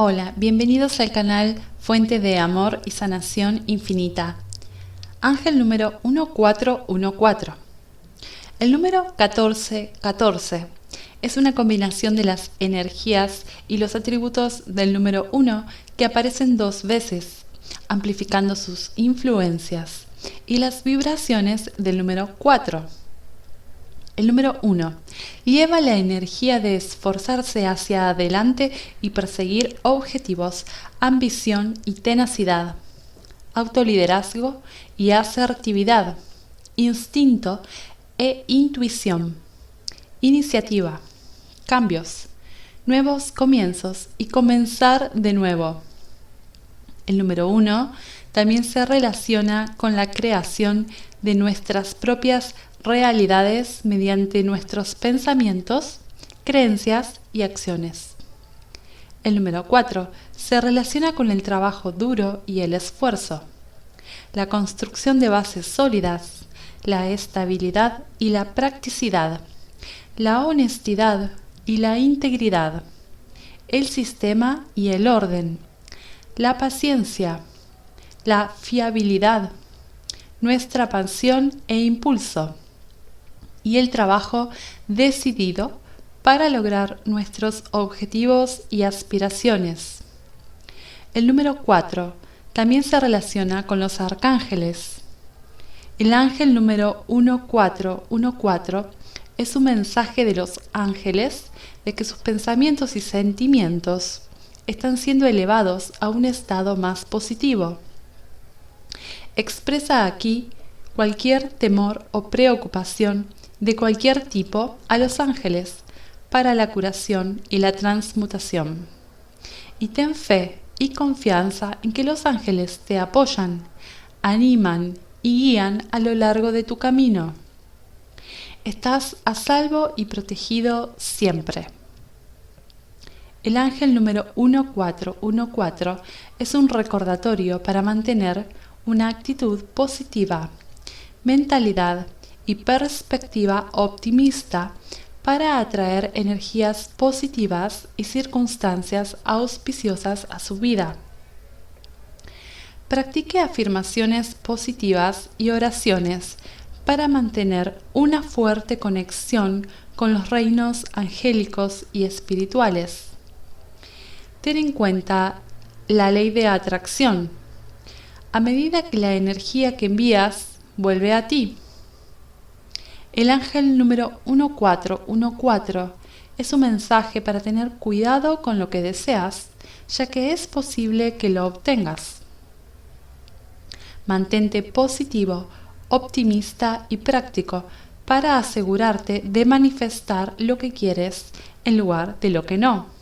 Hola, bienvenidos al canal Fuente de Amor y Sanación Infinita. Ángel número 1414. El número 1414 es una combinación de las energías y los atributos del número 1 que aparecen dos veces, amplificando sus influencias, y las vibraciones del número 4 el número uno, lleva la energía de esforzarse hacia adelante y perseguir objetivos, ambición y tenacidad, autoliderazgo y asertividad, instinto e intuición, iniciativa, cambios, nuevos comienzos y comenzar de nuevo. El número uno también se relaciona con la creación de nuestras propias realidades mediante nuestros pensamientos, creencias y acciones. El número 4 se relaciona con el trabajo duro y el esfuerzo, la construcción de bases sólidas, la estabilidad y la practicidad, la honestidad y la integridad, el sistema y el orden, la paciencia, la fiabilidad, nuestra pasión e impulso, y el trabajo decidido para lograr nuestros objetivos y aspiraciones. El número 4 también se relaciona con los arcángeles. El ángel número 1414 es un mensaje de los ángeles de que sus pensamientos y sentimientos están siendo elevados a un estado más positivo. Expresa aquí cualquier temor o preocupación de cualquier tipo a los ángeles para la curación y la transmutación. Y ten fe y confianza en que los ángeles te apoyan, animan y guían a lo largo de tu camino. Estás a salvo y protegido siempre. El ángel número 1414 es un recordatorio para mantener una actitud positiva, mentalidad y perspectiva optimista para atraer energías positivas y circunstancias auspiciosas a su vida. Practique afirmaciones positivas y oraciones para mantener una fuerte conexión con los reinos angélicos y espirituales. Ten en cuenta la ley de atracción. A medida que la energía que envías vuelve a ti. El ángel número 1414 es un mensaje para tener cuidado con lo que deseas, ya que es posible que lo obtengas. Mantente positivo, optimista y práctico para asegurarte de manifestar lo que quieres en lugar de lo que no.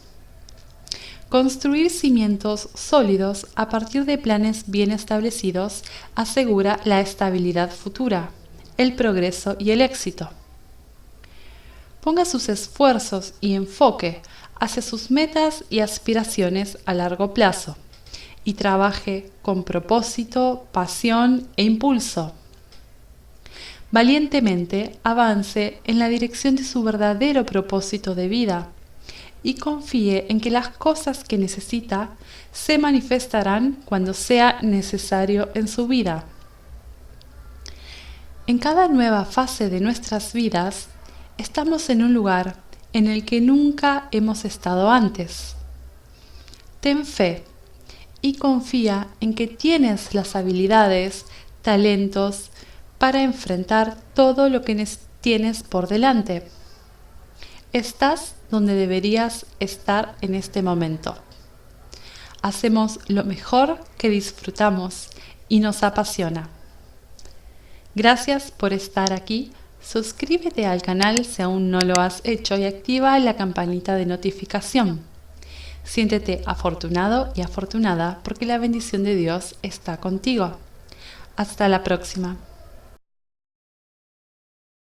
Construir cimientos sólidos a partir de planes bien establecidos asegura la estabilidad futura el progreso y el éxito. Ponga sus esfuerzos y enfoque hacia sus metas y aspiraciones a largo plazo y trabaje con propósito, pasión e impulso. Valientemente avance en la dirección de su verdadero propósito de vida y confíe en que las cosas que necesita se manifestarán cuando sea necesario en su vida. En cada nueva fase de nuestras vidas, estamos en un lugar en el que nunca hemos estado antes. Ten fe y confía en que tienes las habilidades, talentos para enfrentar todo lo que tienes por delante. Estás donde deberías estar en este momento. Hacemos lo mejor que disfrutamos y nos apasiona. Gracias por estar aquí. Suscríbete al canal si aún no lo has hecho y activa la campanita de notificación. Siéntete afortunado y afortunada porque la bendición de Dios está contigo. Hasta la próxima.